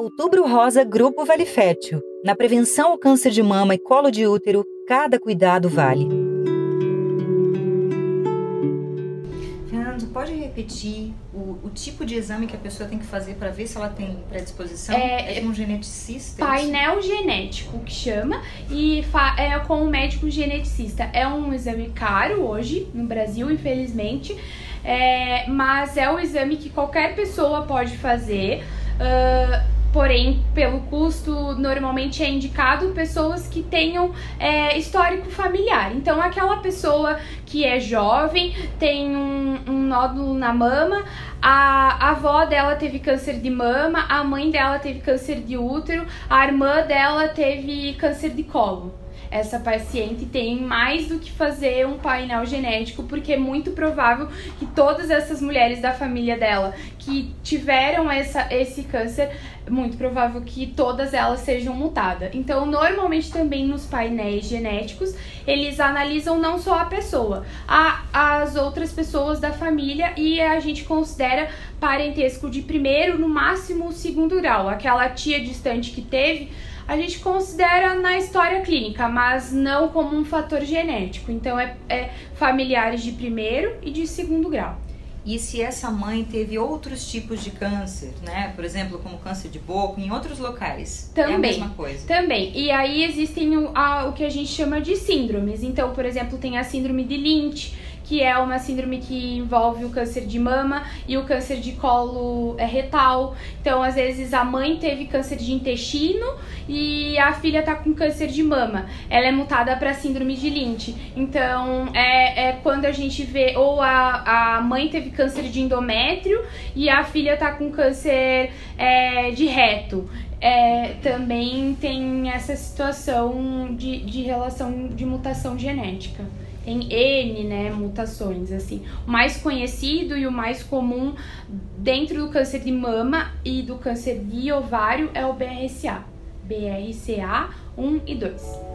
Outubro Rosa Grupo Vale Fértil. Na prevenção ao câncer de mama e colo de útero, cada cuidado vale. Fernando, pode repetir o, o, tipo de exame que a pessoa tem que fazer para ver se ela tem predisposição? É, é com um geneticista? É painel genético que chama e é com um médico geneticista. É um exame caro hoje no Brasil, infelizmente, é, mas é o exame que qualquer pessoa pode fazer. Uh, porém, pelo custo, normalmente é indicado pessoas que tenham é, histórico familiar. Então, aquela pessoa que é jovem, tem um, um nódulo na mama, a, a avó dela teve câncer de mama, a mãe dela teve câncer de útero, a irmã dela teve câncer de colo essa paciente tem mais do que fazer um painel genético, porque é muito provável que todas essas mulheres da família dela que tiveram essa, esse câncer, muito provável que todas elas sejam mutadas. Então, normalmente também nos painéis genéticos, eles analisam não só a pessoa, a, as outras pessoas da família e a gente considera parentesco de primeiro, no máximo segundo grau. Aquela tia distante que teve a gente considera na história clínica, mas não como um fator genético. Então, é, é familiares de primeiro e de segundo grau. E se essa mãe teve outros tipos de câncer, né? Por exemplo, como câncer de boca, em outros locais? Também. É a mesma coisa. Também. E aí existem o, a, o que a gente chama de síndromes. Então, por exemplo, tem a síndrome de Lynch, que é uma síndrome que envolve o câncer de mama e o câncer de colo é, retal. Então, às vezes, a mãe teve câncer de intestino e a filha tá com câncer de mama. Ela é mutada para síndrome de Lynch. Então, é, é quando a gente vê, ou a, a mãe teve câncer de endométrio e a filha tá com câncer é, de reto. É, também tem essa situação de, de relação de mutação genética tem N, né, mutações, assim. O mais conhecido e o mais comum dentro do câncer de mama e do câncer de ovário é o BRCA. BRCA 1 e 2.